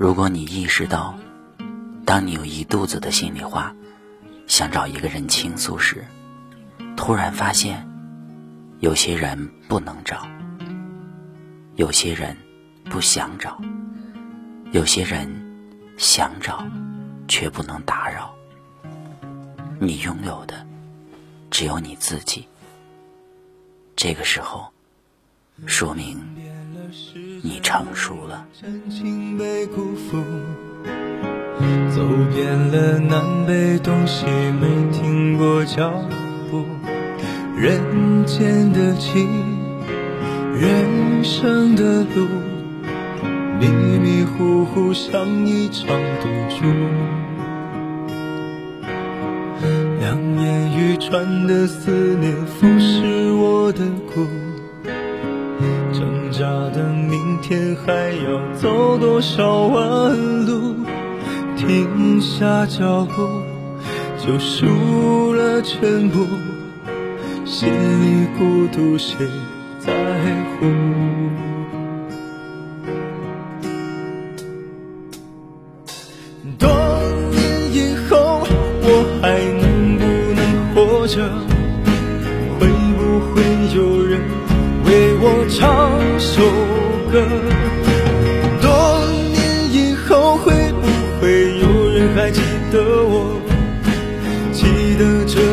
如果你意识到，当你有一肚子的心里话，想找一个人倾诉时，突然发现，有些人不能找，有些人不想找，有些人想找，却不能打扰。你拥有的只有你自己。这个时候，说明你成熟了。真情被辜负走遍了南北东西，没停过脚步。人间的情，人生的路，迷迷糊糊像一场赌注。两眼欲穿的思念，腐蚀我的骨。天，还要走多少弯路？停下脚步，就输了全部。心里孤独，谁在乎？多年以后，我还能不能活着？会不会有人为我唱首歌？多年以后，会不会有人还记得我？记得这。